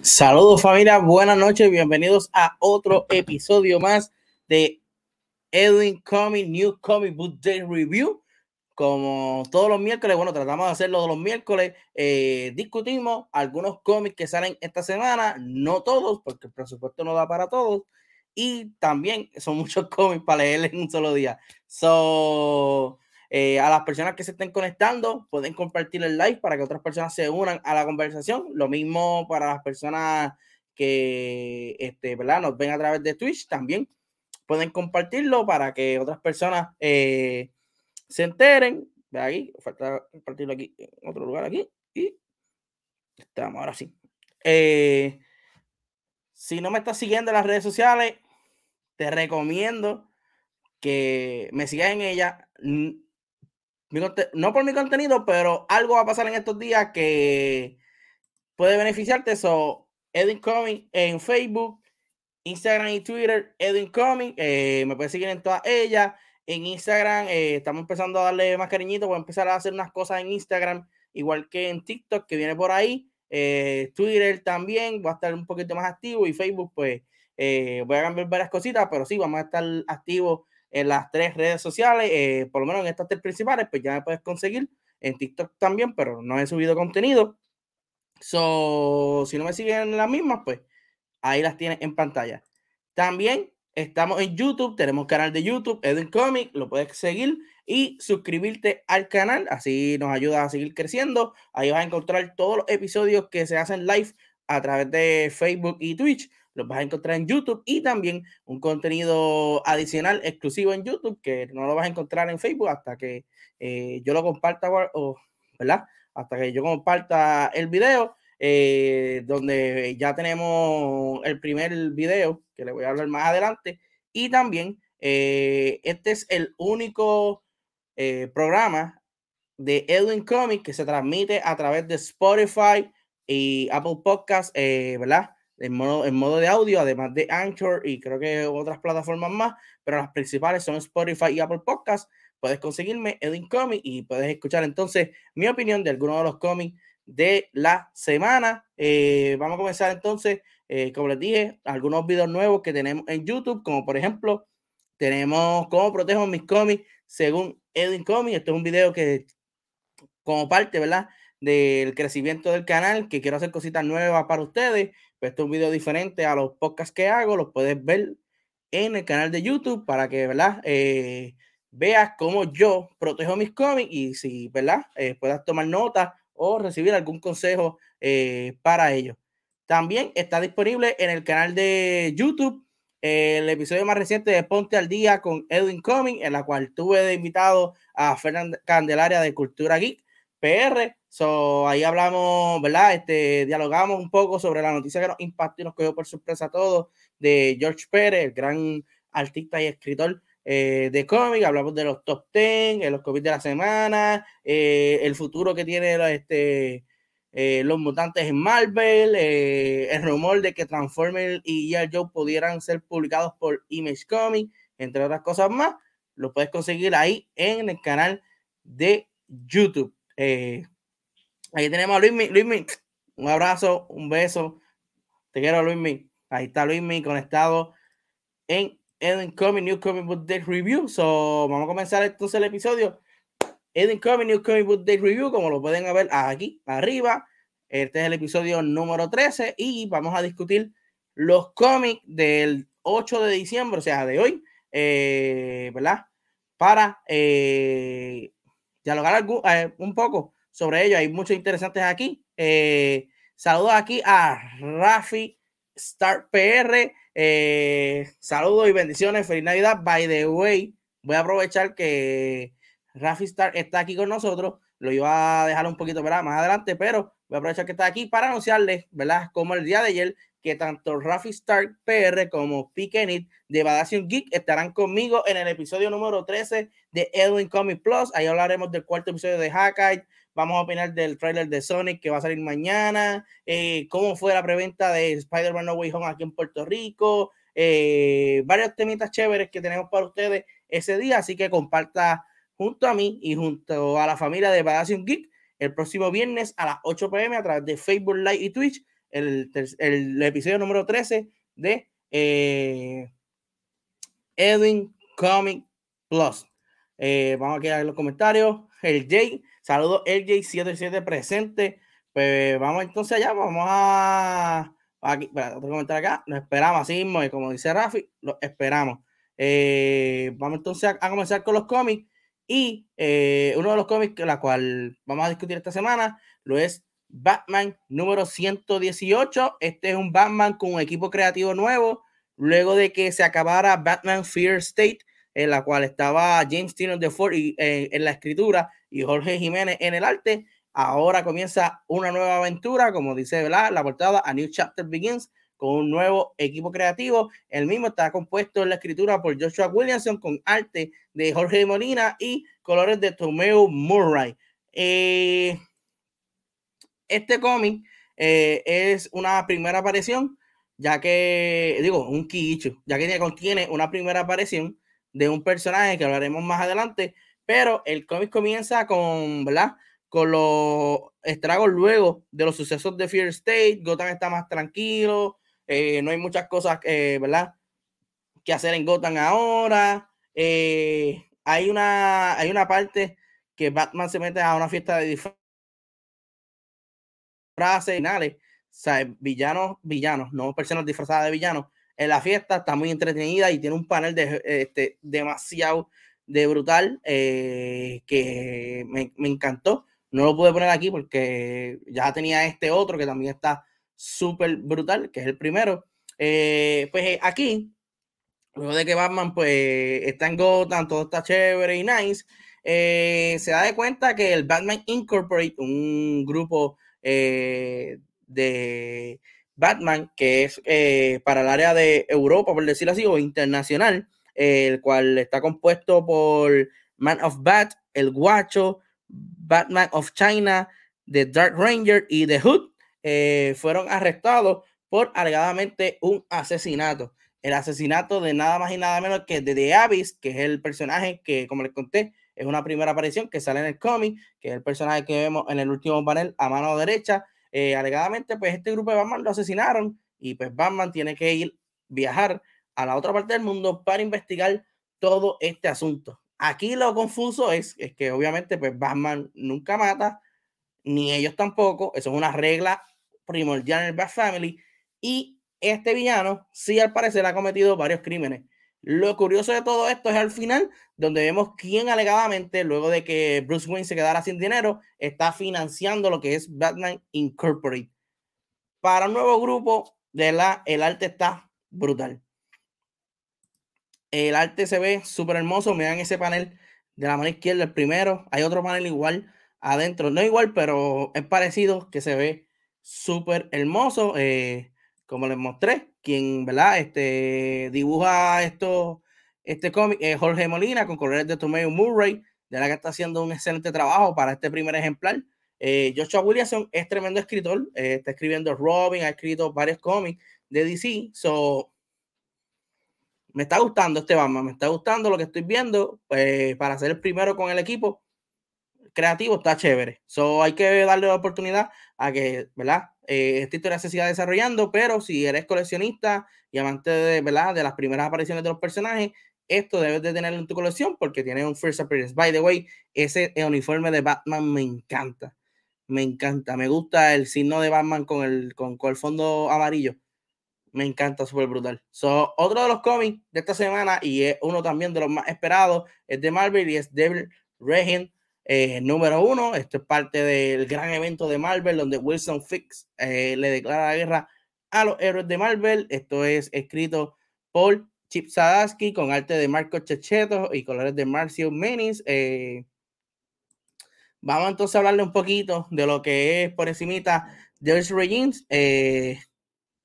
Saludos familia, buenas noches, bienvenidos a otro episodio más de Edwin Comic New Comic Book Day Review. Como todos los miércoles, bueno, tratamos de hacerlo de los miércoles, eh, discutimos algunos cómics que salen esta semana, no todos, porque el presupuesto no da para todos, y también son muchos cómics para leer en un solo día. So, eh, a las personas que se estén conectando, pueden compartir el live para que otras personas se unan a la conversación. Lo mismo para las personas que este, ¿verdad? nos ven a través de Twitch también. Pueden compartirlo para que otras personas eh, se enteren. De ahí, falta compartirlo aquí en otro lugar aquí. Y estamos ahora sí. Eh, si no me estás siguiendo en las redes sociales, te recomiendo que me sigas en ella no por mi contenido, pero algo va a pasar en estos días que puede beneficiarte. Eso, Edwin Comic en Facebook, Instagram y Twitter, Edwin Comic. Eh, me puedes seguir en todas ellas. En Instagram eh, estamos empezando a darle más cariñito. Voy a empezar a hacer unas cosas en Instagram, igual que en TikTok, que viene por ahí. Eh, Twitter también, voy a estar un poquito más activo. Y Facebook, pues voy a cambiar varias cositas, pero sí, vamos a estar activos en las tres redes sociales, eh, por lo menos en estas tres principales, pues ya me puedes conseguir en TikTok también, pero no he subido contenido. So, si no me siguen en las mismas, pues ahí las tienes en pantalla. También estamos en YouTube, tenemos canal de YouTube, Edwin Comic, lo puedes seguir y suscribirte al canal, así nos ayuda a seguir creciendo. Ahí vas a encontrar todos los episodios que se hacen live a través de Facebook y Twitch los vas a encontrar en YouTube y también un contenido adicional exclusivo en YouTube que no lo vas a encontrar en Facebook hasta que eh, yo lo comparta, o, ¿verdad? Hasta que yo comparta el video, eh, donde ya tenemos el primer video que le voy a hablar más adelante. Y también eh, este es el único programa de Edwin Comics que se transmite a través de Spotify y Apple Podcasts, ¿verdad? En modo, en modo de audio, además de Anchor y creo que otras plataformas más, pero las principales son Spotify y Apple Podcasts. Puedes conseguirme Edwin Comic y puedes escuchar entonces mi opinión de algunos de los cómics de la semana. Eh, vamos a comenzar entonces, eh, como les dije, algunos videos nuevos que tenemos en YouTube, como por ejemplo, tenemos cómo protejo mis cómics según Edwin Comic. Este es un video que, como parte, ¿verdad? Del crecimiento del canal, que quiero hacer cositas nuevas para ustedes. Pues este es un video diferente a los podcasts que hago, los puedes ver en el canal de YouTube para que, ¿verdad? Eh, veas cómo yo protejo mis cómics y si, ¿verdad? Eh, puedas tomar nota o recibir algún consejo eh, para ello. También está disponible en el canal de YouTube el episodio más reciente de Ponte al Día con Edwin Comics, en la cual tuve de invitado a Fernando Candelaria de Cultura Geek PR. So, ahí hablamos, ¿verdad? Este, dialogamos un poco sobre la noticia que nos impactó y nos cogió por sorpresa a todos de George Pérez, el gran artista y escritor eh, de cómic. Hablamos de los top 10, eh, los cómics de la semana, eh, el futuro que tiene este, los mutantes en Marvel, el rumor de que Transformers y G.I. Joe pudieran ser publicados por Image Comics, entre otras cosas más. Lo puedes conseguir ahí en el canal de YouTube. Ahí tenemos a Luismi. Luismi, un abrazo, un beso. Te quiero, Luismi. Ahí está Luismi conectado en Eden Comic New Comic Book Day Review. So, vamos a comenzar entonces el episodio. Eden Comic New Comic Book Day Review, como lo pueden ver aquí arriba. Este es el episodio número 13 y vamos a discutir los cómics del 8 de diciembre, o sea, de hoy, eh, ¿verdad? Para eh, dialogar eh, un poco sobre ello. Hay muchos interesantes aquí. Eh, saludos aquí a Rafi Star PR. Eh, saludos y bendiciones. Feliz Navidad. By the way, voy a aprovechar que Rafi Star está aquí con nosotros. Lo iba a dejar un poquito ¿verdad? más adelante, pero voy a aprovechar que está aquí para anunciarles, ¿verdad? Como el día de ayer, que tanto Rafi Stark PR como Pikenit de Badación Geek estarán conmigo en el episodio número 13 de Edwin Comic Plus. Ahí hablaremos del cuarto episodio de Hackite. Vamos a opinar del trailer de Sonic que va a salir mañana. Eh, cómo fue la preventa de Spider-Man No Way Home aquí en Puerto Rico. Eh, varios temitas chéveres que tenemos para ustedes ese día. Así que comparta junto a mí y junto a la familia de Badación Geek el próximo viernes a las 8 pm a través de Facebook Live y Twitch, el, episodio número 13 de eh, Edwin Comic Plus. Eh, vamos a ver los comentarios. El J, saludos LJ77 presente. Pues vamos entonces allá, vamos a aquí, otro comentario acá, lo esperamos así mismo, y como dice Rafi, lo esperamos. Eh, vamos entonces a, a comenzar con los cómics. Y eh, uno de los cómics, la cual vamos a discutir esta semana, lo es Batman número 118. Este es un Batman con un equipo creativo nuevo, luego de que se acabara Batman Fear State, en la cual estaba James Tynion de Ford y, eh, en la escritura y Jorge Jiménez en el arte. Ahora comienza una nueva aventura, como dice la portada, A New Chapter Begins, con un nuevo equipo creativo. El mismo está compuesto en la escritura por Joshua Williamson con arte de Jorge Molina y colores de Tomeo Murray. Eh, este cómic eh, es una primera aparición, ya que, digo, un quicho, ya que contiene una primera aparición de un personaje que hablaremos más adelante, pero el cómic comienza con, ¿verdad? Con los estragos luego de los sucesos de Fear State, Gotham está más tranquilo, eh, no hay muchas cosas, eh, ¿verdad? Que hacer en Gotham ahora. Eh, hay, una, hay una parte que Batman se mete a una fiesta de disfraces finales. O sea, villanos, villanos, no personas disfrazadas de villanos. En la fiesta está muy entretenida y tiene un panel de, este, demasiado de brutal que me, me encantó. No lo pude poner aquí porque ya tenía este otro que también está súper brutal, que es el primero. Eh, pues eh, aquí, luego de que Batman pues está en Gotham, todo está chévere y nice, eh, se da de cuenta que el Batman Incorporate, un grupo de Batman que es para el área de Europa, por decirlo así, o internacional, el cual está compuesto por Man of Bat, El Guacho, Batman of China, The Dark Ranger y The Hood, eh, fueron arrestados por alegadamente un asesinato. El asesinato de nada más y nada menos que de The Abyss, que es el personaje que, como les conté, es una primera aparición que sale en el cómic, que es el personaje que vemos en el último panel a mano derecha. Eh, alegadamente, pues este grupo de Batman lo asesinaron y pues Batman tiene que ir, viajar a la otra parte del mundo para investigar todo este asunto. Aquí lo confuso es, que obviamente pues Batman nunca mata, ni ellos tampoco, eso es una regla primordial en el Bat Family. Y este villano, sí, al parecer ha cometido varios crímenes. Lo curioso de todo esto es al final, donde vemos quién alegadamente, luego de que Bruce Wayne se quedara sin dinero, está financiando lo que es Batman Incorporated. Para un nuevo grupo, de la, el arte está brutal. El arte se ve súper hermoso. Vean ese panel de la mano izquierda, el primero. Hay otro panel igual adentro, no igual, pero es parecido, que se ve súper hermoso. Eh, como les mostré, quien, ¿verdad? Este, dibuja esto, este cómic, es Jorge Molina, con colores de Tomeo Murray, de la que está haciendo un excelente trabajo para este primer ejemplar. Eh, Joshua Williamson es tremendo escritor, eh, está escribiendo Robin, ha escrito varios cómics de DC, so me está gustando este Batman, me está gustando lo que estoy viendo, para ser el primero con el equipo, creativo está chévere. So hay que darle la oportunidad a que, ¿verdad? Eh, esta historia se siga desarrollando, pero si eres coleccionista y amante de, ¿verdad? De las primeras apariciones de los personajes, esto debes de tenerlo en tu colección porque tiene un first appearance. By the way, ese uniforme de Batman me encanta. Me encanta. Me gusta el signo de Batman con el, con, el fondo amarillo. Me encanta, súper brutal. So, otro de los cómics de esta semana y es uno también de los más esperados es de Marvel y es Devil Regent eh, número uno, esto es parte del gran evento de Marvel donde Wilson Fix eh, le declara la guerra a los héroes de Marvel. Esto es escrito por Chip Sadarsky con arte de Marco Checheto y colores de Marcio Menis. Eh, vamos entonces a hablarle un poquito de lo que es por encimita There's Regines.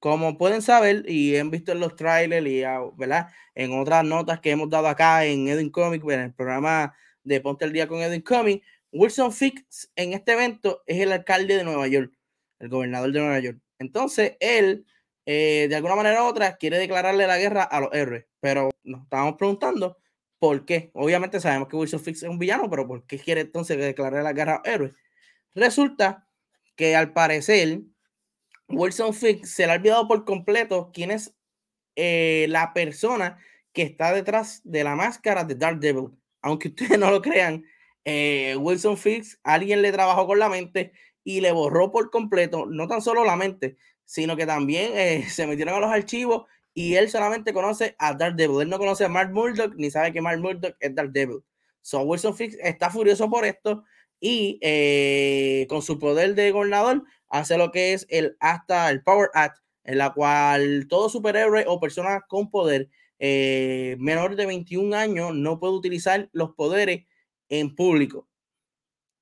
Como pueden saber y han visto en los trailers y ah, ¿verdad? en otras notas que hemos dado acá en Edwin Comic, en el programa de Ponte el Día con Edwin Comic, Wilson Fix en este evento es el alcalde de Nueva York, el gobernador de Nueva York. Entonces, él, eh, de alguna manera u otra, quiere declararle la guerra a los héroes, pero nos estábamos preguntando por qué. Obviamente sabemos que Wilson Fix es un villano, pero ¿por qué quiere entonces declarar la guerra a los héroes? Resulta que al parecer Wilson Fisk se le ha olvidado por completo quién es eh, la persona que está detrás de la máscara de Dark Devil. Aunque ustedes no lo crean, eh, Wilson Fisk, alguien le trabajó con la mente y le borró por completo, no tan solo la mente, sino que también eh, se metieron a los archivos y él solamente conoce a Dark Devil. Él no conoce a Mark Murdock ni sabe que Mark Murdock es Dark Devil. So Wilson Fisk está furioso por esto y con su poder de gobernador hace lo que es el hasta el Power Act, en la cual todo superhéroe o persona con poder eh, menor de 21 años no puede utilizar los poderes en público.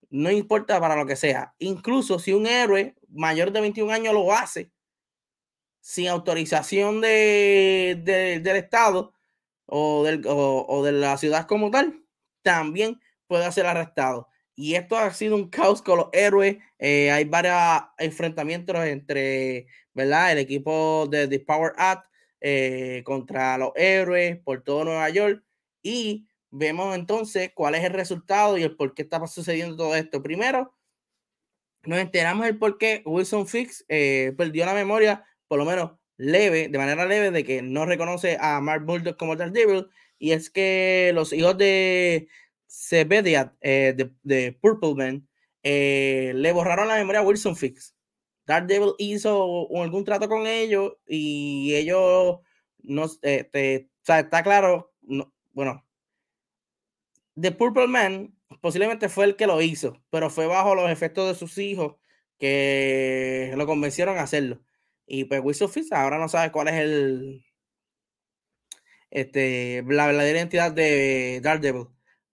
No importa para lo que sea. Incluso si un héroe mayor de 21 años lo hace sin autorización de, del Estado o, del, o de la ciudad como tal, también puede ser arrestado. Y esto ha sido un caos con los héroes. Eh, hay varios enfrentamientos entre, ¿verdad? El equipo de The Power Act eh, contra los héroes por todo Nueva York. Y vemos entonces cuál es el resultado y el por qué está sucediendo todo esto. Primero, nos enteramos el por qué Wilson Fix eh, perdió la memoria, por lo menos leve, de manera leve, de que no reconoce a Mark Bulldog como Devil. Y es que los hijos de se eh, de, de, Purple Man eh, le borraron la memoria a Wilson Fix. Daredevil hizo algún trato con ellos y ellos no este, o sea, está claro, bueno, The Purple Man posiblemente fue el que lo hizo, pero fue bajo los efectos de sus hijos que lo convencieron a hacerlo. Y pues Wilson Fix ahora no sabe cuál es el este, la verdadera identidad de Daredevil.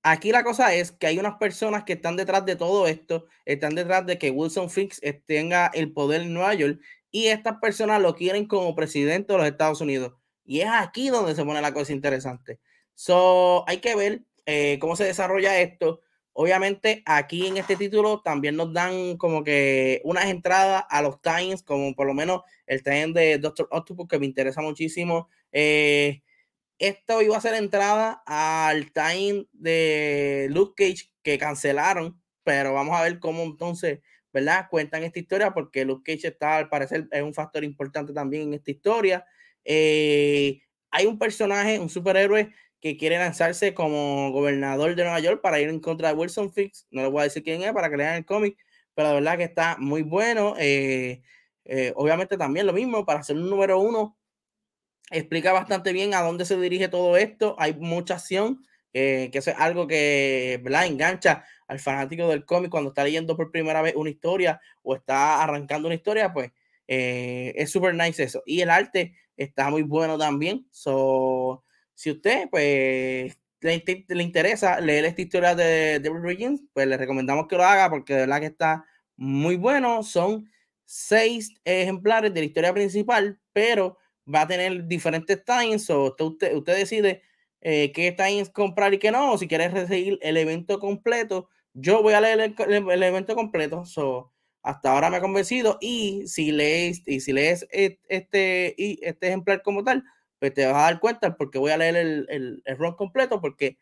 Aquí la cosa es que hay unas personas que están detrás de todo esto, están detrás de que Wilson Fix tenga el poder en Nueva York y estas personas lo quieren como presidente de los Estados Unidos. Y es aquí donde se pone la cosa interesante. So, hay que ver eh, cómo se desarrolla esto. Obviamente, aquí en este título también nos dan como que unas entradas a los Times, como por lo menos el time de Doctor Octopus, que me interesa muchísimo. Eh, esto iba a ser entrada al time de Luke Cage que cancelaron, pero vamos a ver cómo entonces, ¿verdad? Cuentan esta historia porque Luke Cage está, al parecer, es un factor importante también en esta historia. Eh, hay un personaje, un superhéroe que quiere lanzarse como gobernador de Nueva York para ir en contra de Wilson Fix. No les voy a decir quién es para que lean el cómic, pero de verdad que está muy bueno. Eh, eh, obviamente también lo mismo, para ser un número uno explica bastante bien a dónde se dirige todo esto. Hay mucha acción, eh, que es algo que ¿verdad? engancha al fanático del cómic cuando está leyendo por primera vez una historia o está arrancando una historia, pues eh, es súper nice eso. Y el arte está muy bueno también. So, si usted pues le, interesa leer esta historia de Devil Regents, pues le recomendamos que lo haga porque de verdad que está muy bueno. Son seis ejemplares de la historia principal, pero va a tener diferentes times, o usted, usted decide eh, qué times comprar y qué no, si quieres recibir el evento completo, yo voy a leer el, evento completo, so, hasta ahora me ha convencido, y si lees, y si lees este, y este ejemplar como tal, pues te vas a dar cuenta porque voy a leer el, el, el run completo, porque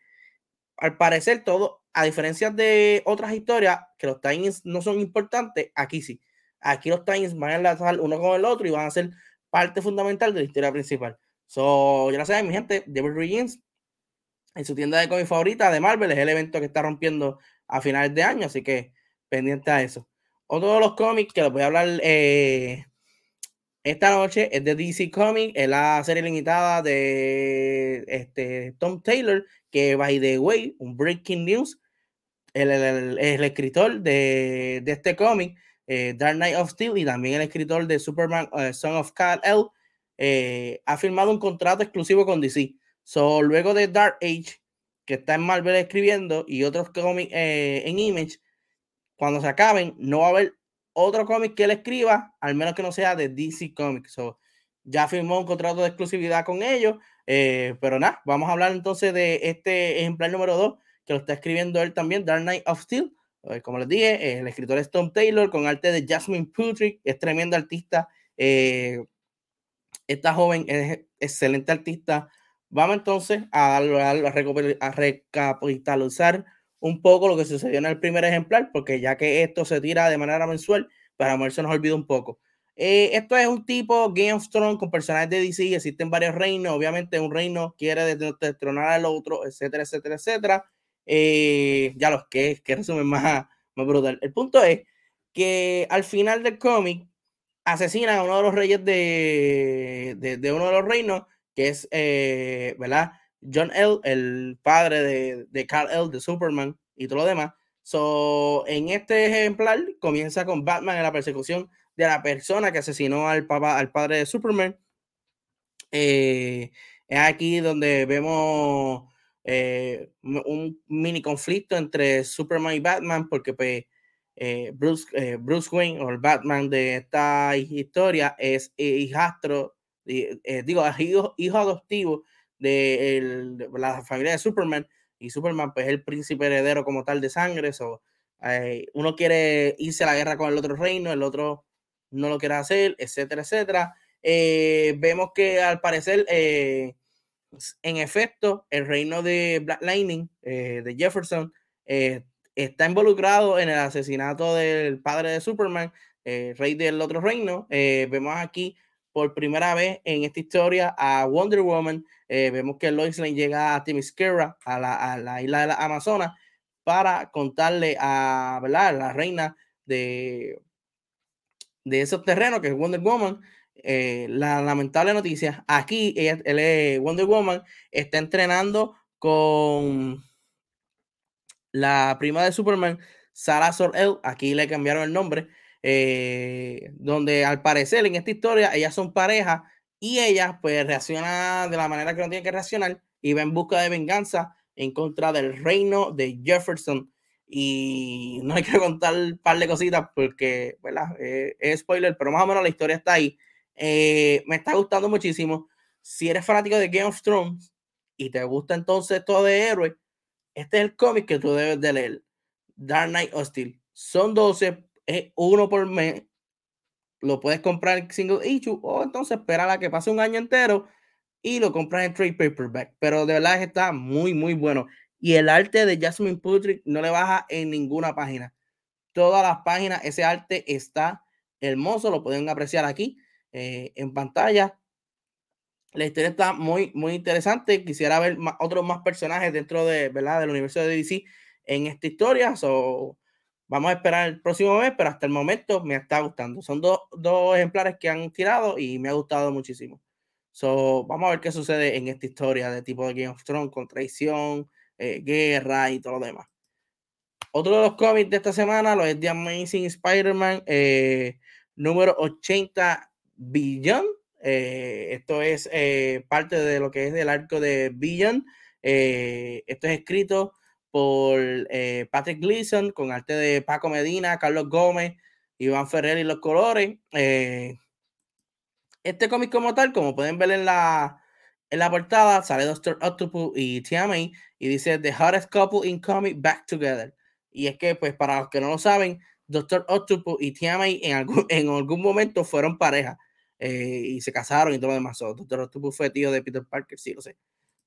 al parecer todo, a diferencia de otras historias, que los times no son importantes, aquí sí. Aquí los times van a enlazar uno con el otro y van a ser parte fundamental de la historia principal. So, ya lo saben, mi gente, Devil Regins en su tienda de cómics favorita de Marvel es el evento que está rompiendo a finales de año, así que pendiente a eso. Otro de los cómics que les voy a hablar eh, esta noche es de DC Comics, es la serie limitada de este, Tom Taylor, que by the way, un breaking news, el, el, el escritor de, de este cómic eh, Dark Knight of Steel y también el escritor de Superman eh, Son of Kal-El eh, ha firmado un contrato exclusivo con DC. So, luego de Dark Age, que está en Marvel escribiendo, y otros cómics en Image, cuando se acaben, no va a haber otro cómic que él escriba, al menos que no sea de DC Comics. ya firmó un contrato de exclusividad con ellos, pero nada, vamos a hablar entonces de este ejemplar número 2, que lo está escribiendo él también, Dark Knight of Steel. Eh, como les dije, el escritor es Tom Taylor, con arte de Jasmine Putrick, es tremendo artista. Eh, esta joven es excelente artista. Vamos entonces a, a, a, recapitalizar un poco lo que sucedió en el primer ejemplar, porque ya que esto se tira de manera mensual, para mover se nos olvida un poco. Eh, esto es un tipo Game of Thrones con personajes de DC, existen varios reinos, obviamente un reino quiere destronar al otro, etcétera, etcétera, etcétera. Eh, ya los que, que resumen más, más brutal. El punto es que al final del cómic asesinan a uno de los reyes de, de, uno de los reinos, que es, eh, ¿verdad? John L., el padre de, de Carl L., de Superman y todo lo demás. So, en este ejemplar comienza con Batman en la persecución de la persona que asesinó al papá, al padre de Superman. Eh, es aquí donde vemos eh, un mini conflicto entre Superman y Batman, porque pues, eh, Bruce, Bruce Wayne o el Batman de esta historia es hijastro, digo, hijo, hijo adoptivo de, la familia de Superman y Superman pues es el príncipe heredero como tal de sangre, so, uno quiere irse a la guerra con el otro reino, el otro no lo quiere hacer, etcétera, etcétera. Eh, vemos que al parecer, eh, en efecto, el reino de Black Lightning, eh, de Jefferson, está involucrado en el asesinato del padre de Superman, rey del otro reino. vemos aquí por primera vez en esta historia a Wonder Woman. vemos que Lois Lane llega a Themyscira, a la, a la isla de la Amazonas, para contarle a la reina de, de esos terrenos, que es Wonder Woman, eh, la lamentable noticia, aquí ella, Wonder Woman está entrenando con la prima de Superman, Sarah Sor-El, aquí le cambiaron el nombre, eh, donde al parecer en esta historia ellas son pareja y ella pues reacciona de la manera que no tiene que reaccionar y va en busca de venganza en contra del reino de Jefferson y no hay que contar un par de cositas porque. Eh, es spoiler, pero más o menos la historia está ahí. Eh, me está gustando muchísimo. Si eres fanático de Game of Thrones y te gusta entonces todo de héroe, este es el cómic que tú debes de leer. Dark Knight Hostile. Son 12, es uno por mes. Lo puedes comprar single issue o entonces esperar a que pase un año entero y lo compras en trade paperback. Pero de verdad está muy, muy bueno. Y el arte de Jasmine Putrick no le baja en ninguna página. Todas las páginas, ese arte está hermoso, lo pueden apreciar aquí eh, en pantalla. La historia está muy, muy interesante. Quisiera ver otros más personajes dentro de, ¿verdad? del universo de DC en esta historia. So, vamos a esperar el próximo mes, pero hasta el momento me está gustando. Son dos, dos ejemplares que han tirado y me ha gustado muchísimo. So, vamos a ver qué sucede en esta historia de tipo de Game of Thrones con traición, eh, guerra y todo lo demás. Otro de los cómics de esta semana es The Amazing Spider-Man eh, número 80 Billion. Eh, esto es parte de lo que es del arco de Billion. esto es escrito por Patrick Gleason con arte de Paco Medina, Carlos Gómez, Iván Ferrer y los colores. este cómic como tal, como pueden ver en la, en la portada sale Doctor Octopus y TMA y dice The hottest couple in comic back together. Y es que, pues, para los que no lo saben, Doctor Octopus y TMA en algún, en algún momento fueron pareja eh, y se casaron y todo lo demás. Doctor Octopus fue tío de Peter Parker, sí lo sé.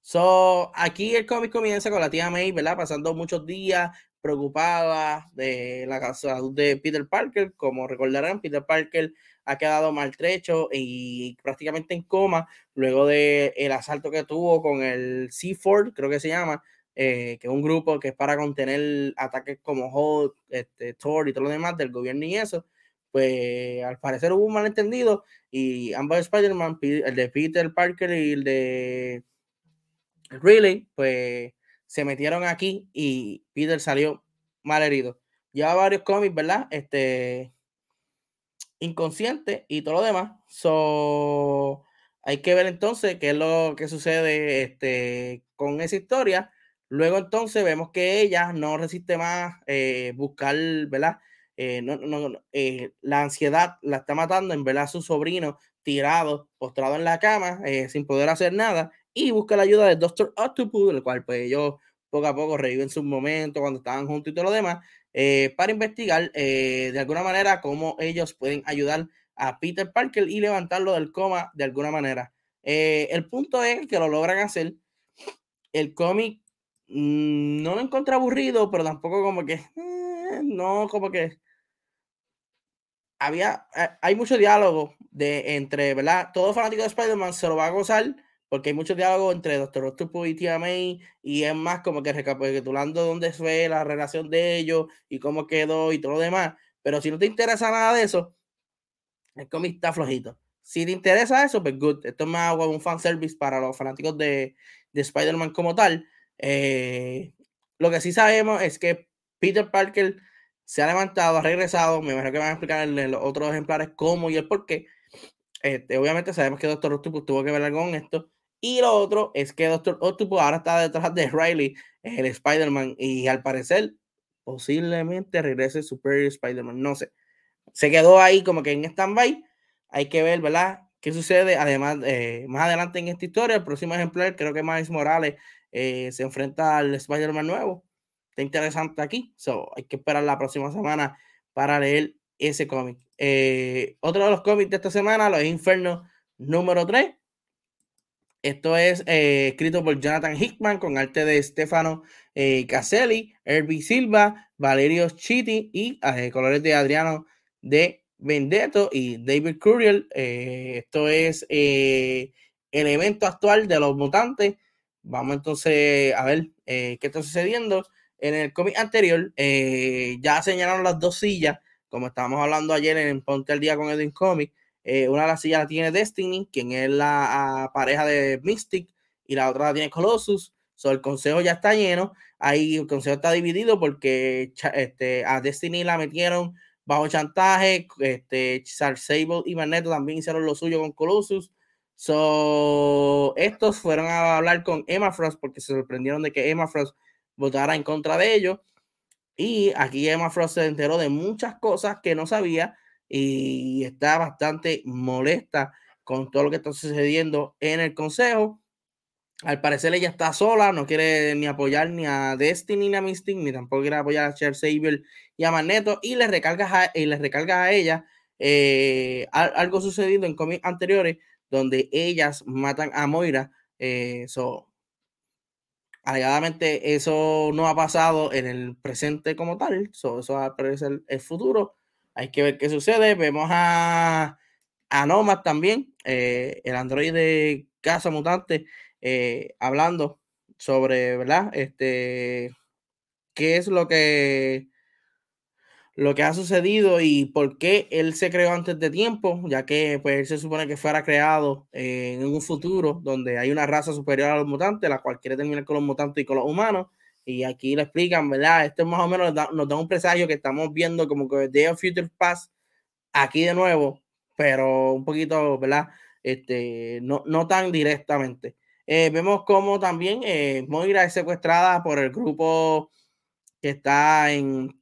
So, aquí el cómic comienza con la tía May, ¿verdad? Pasando muchos días preocupada de la salud de Peter Parker. Como recordarán, Peter Parker ha quedado maltrecho y prácticamente en coma luego del el asalto que tuvo con el C4, creo que se llama, eh, que es un grupo que es para contener ataques como Hulk, este, Thor y todo lo demás del gobierno y eso. Pues al parecer hubo un malentendido y ambos Spider-Man, el de Peter Parker y el de Riley, pues se metieron aquí y Peter salió mal herido. Lleva varios cómics, ¿verdad? Este, inconsciente y todo lo demás. So, hay que ver entonces qué es lo que sucede este, con esa historia. Luego entonces vemos que ella no resiste más eh, buscar, ¿verdad? Eh, no, no, eh, la ansiedad la está matando en ver a su sobrino tirado, postrado en la cama, eh, sin poder hacer nada, y busca la ayuda del Doctor Octopus, el cual pues ellos poco a poco reviven sus momentos cuando estaban juntos y todo lo demás, para investigar de alguna manera cómo ellos pueden ayudar a Peter Parker y levantarlo del coma de alguna manera. el punto es que lo logran hacer. El cómic mm, no lo encontré aburrido, pero tampoco como que, no, como que había, eh, hay mucho diálogo de, entre, ¿verdad? Todo fanático de Spider-Man se lo va a gozar porque hay mucho diálogo entre Doctor Octopus y Tia May y es más como que recapitulando dónde fue la relación de ellos y cómo quedó y todo lo demás. Pero si no te interesa nada de eso, el cómic está flojito. Si te interesa eso, pues good. Esto es más un fanservice para los fanáticos de, de Spider-Man como tal. Eh, lo que sí sabemos es que Peter Parker se ha levantado, ha regresado. Me imagino que van a explicar en los otros ejemplares cómo y el por qué. Este, obviamente sabemos que Doctor Octopus tuvo que ver algo con esto. Y lo otro es que Doctor Octopus ahora está detrás de Riley, el Spider-Man, y al parecer posiblemente regrese Superior Spider-Man. No sé. Se quedó ahí como que en stand-by. Hay que ver, ¿verdad? ¿Qué sucede? Además, eh, más adelante en esta historia, el próximo ejemplar, creo que Miles Morales eh, se enfrenta al Spider-Man nuevo interesante aquí. So, hay que esperar la próxima semana para leer ese cómic. Eh, otro de los cómics de esta semana, Los Infernos número 3. Esto es eh, escrito por Jonathan Hickman con arte de Stefano eh, Caselli, Herbie Silva, Valerio Chiti y colores de Adriano de Vendetto y David Curiel. esto es el evento actual de los mutantes. Vamos entonces a ver qué está sucediendo. En el cómic anterior eh, ya señalaron las dos sillas, como estábamos hablando ayer en Ponte al Día con Edwin Comic. Eh, una de las sillas la tiene Destiny, quien es la pareja de Mystic, y la otra la tiene Colossus. So, el consejo ya está lleno. Ahí el consejo está dividido porque este, a Destiny la metieron bajo chantaje. Este, Sable y Magneto también hicieron lo suyo con Colossus. So, estos fueron a hablar con Emma Frost porque se sorprendieron de que Emma Frost votara en contra de ellos. Y aquí Emma Frost se enteró de muchas cosas que no sabía y está bastante molesta con todo lo que está sucediendo en el consejo. Al parecer ella está sola, no quiere ni apoyar ni a Destiny ni a Mystic, ni tampoco quiere apoyar a Cher Saber y a Magneto y le recarga a, y a ella eh, algo sucedido en cómics anteriores donde ellas matan a Moira. Eh, alegadamente eso no ha pasado en el presente como tal, eso va a el futuro. Hay que ver qué sucede. Vemos a, a Nomad también, eh, el androide de Casa Mutante, eh, hablando sobre, ¿verdad? Este, qué es lo que lo que ha sucedido y por qué él se creó antes de tiempo, ya que pues él se supone que fuera creado eh, en un futuro donde hay una raza superior a los mutantes, la cual quiere terminar con los mutantes y con los humanos. Y aquí le explican, ¿verdad? Esto más o menos nos da, un presagio que estamos viendo como que Day of Future Past aquí de nuevo, pero un poquito, ¿verdad? Este, no, no tan directamente. Eh, vemos como también eh, Moira es secuestrada por el grupo que está en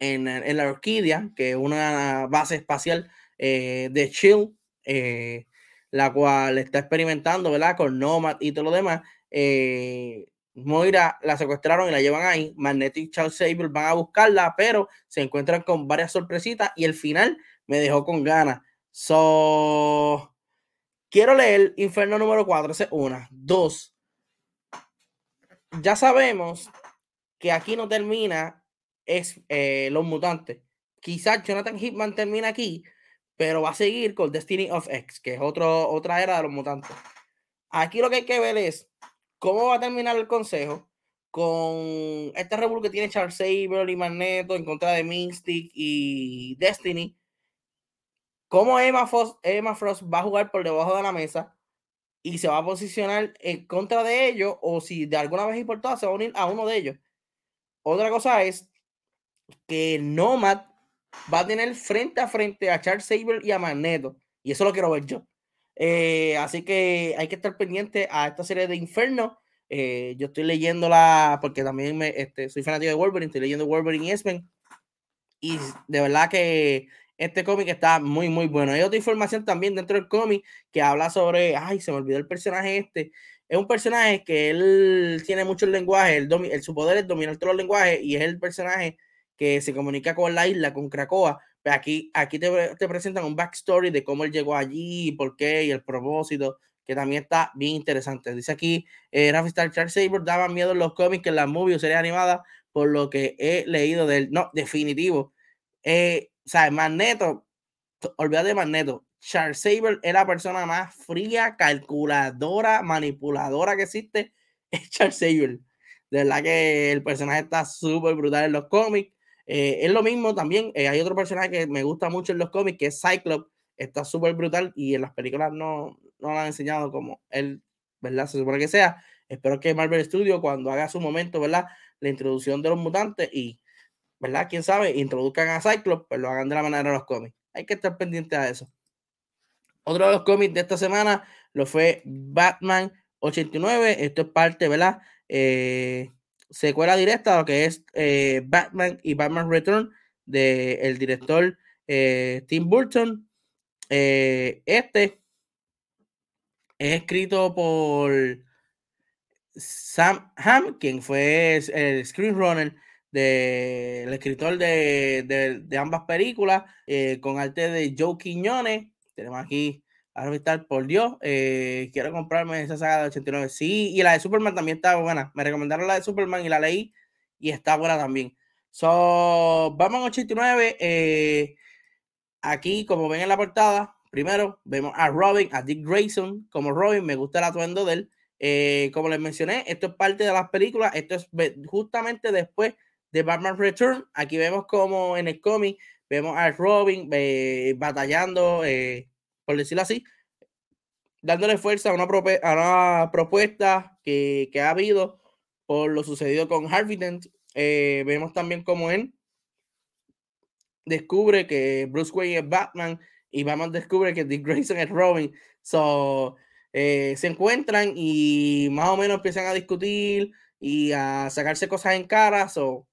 en, la Orquídea, que es una base espacial eh, de Chill, eh, la cual está experimentando, ¿verdad? Con Nomad y todo lo demás. Eh, Moira la secuestraron y la llevan ahí. Magnetic Charles Sable van a buscarla, pero se encuentran con varias sorpresitas y el final me dejó con ganas. So, quiero leer Inferno número 4, esa es una. Dos, ya sabemos que aquí no termina es eh, Los Mutantes. Quizás Jonathan Hitman termina aquí, pero va a seguir con Destiny of X, que es otro, otra era de los mutantes. Aquí lo que hay que ver es cómo va a terminar el consejo con este revuelo que tiene Charles Saber y Magneto en contra de Mystic y Destiny. Cómo Emma Frost, Emma Frost va a jugar por debajo de la mesa y se va a posicionar en contra de ellos o si de alguna vez importada se va a unir a uno de ellos. Otra cosa es que Nomad va a tener frente a frente a Charles Saber y a Magneto. Y eso lo quiero ver yo. Eh, así que hay que estar pendiente a esta serie de Inferno. Eh, yo estoy leyéndola porque también me, este, soy fanático de Wolverine, estoy leyendo Wolverine y X-Men. Y de verdad que este cómic está muy, muy bueno. Hay otra información también dentro del cómic que habla sobre, ay, se me olvidó el personaje este. Es un personaje que él tiene muchos lenguajes, el, el, su poder es dominar todos los lenguajes y es el personaje que se comunica con la isla, con Cracoa. Pero aquí, aquí te, te presentan un backstory de cómo él llegó allí, por qué y el propósito, que también está bien interesante. Dice aquí, eh, Rafa Star Charles Saber daba miedo en los cómics que en las movies series animadas, por lo que he leído del, no, definitivo. Eh, o sea, Magneto, olvídate de Magneto. Charles Saber es la persona más fría, calculadora, manipuladora que existe. Es Charles Saber. De verdad que el personaje está súper brutal en los cómics. Eh, es lo mismo también. Eh, hay otro personaje que me gusta mucho en los cómics, que es Cyclops. Está súper brutal y en las películas no, no lo han enseñado como él, ¿verdad? Se supone que sea. Espero que Marvel Studios, cuando haga su momento, ¿verdad? La introducción de los mutantes y ¿verdad? Quién sabe, introduzcan a Cyclops, pues lo hagan de la manera de los cómics. Hay que estar pendiente a eso. Otro de los cómics de esta semana lo fue Batman 89. Esto es parte, ¿verdad? Eh, secuela directa a lo que es eh, Batman y Batman Return del director eh, Tim Burton. este es escrito por Sam Ham, quien fue el screenrunner del escritor de, ambas películas, eh, con arte de Joe Quiñones. Tenemos aquí a estar por Dios. Eh, quiero comprarme esa saga de 89. Sí, y la de Superman también está buena. Me recomendaron la de Superman y la leí y está buena también. So, a 89. Eh, aquí, como ven en la portada, primero vemos a Robin, a Dick Grayson como Robin. Me gusta el atuendo de él. como les mencioné, esto es parte de las películas. Esto es justamente después de Batman Return. Aquí vemos como en el cómic vemos a Robin eh, batallando, eh, por decirlo así, dándole fuerza a una, una propuesta que, que, ha habido por lo sucedido con Harvey Dent. Eh, vemos también como él descubre que Bruce Wayne es Batman y Batman descubre que Dick Grayson es Robin. So, se encuentran y más o menos empiezan a discutir y a sacarse cosas en cara. So,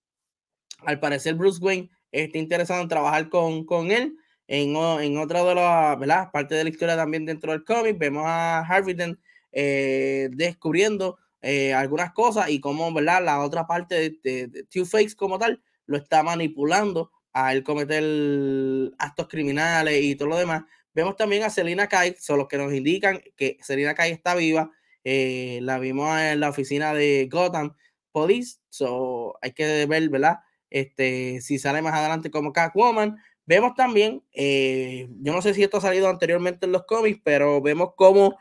al parecer Bruce Wayne está interesado en trabajar con, con él. En, en otra de las, ¿verdad? Parte de la historia también dentro del cómic, vemos a Harvey Dent eh, descubriendo eh, algunas cosas y cómo, ¿verdad? La otra parte de, de, Two-Face como tal lo está manipulando a él cometer actos criminales y todo lo demás. Vemos también a Selina Kai, son los que nos indican que Selina Kai está viva. Eh, la vimos en la oficina de Gotham Police, so hay que ver, ¿verdad? Este, si sale más adelante como Catwoman. Vemos también, eh, yo no sé si esto ha salido anteriormente en los cómics, pero vemos como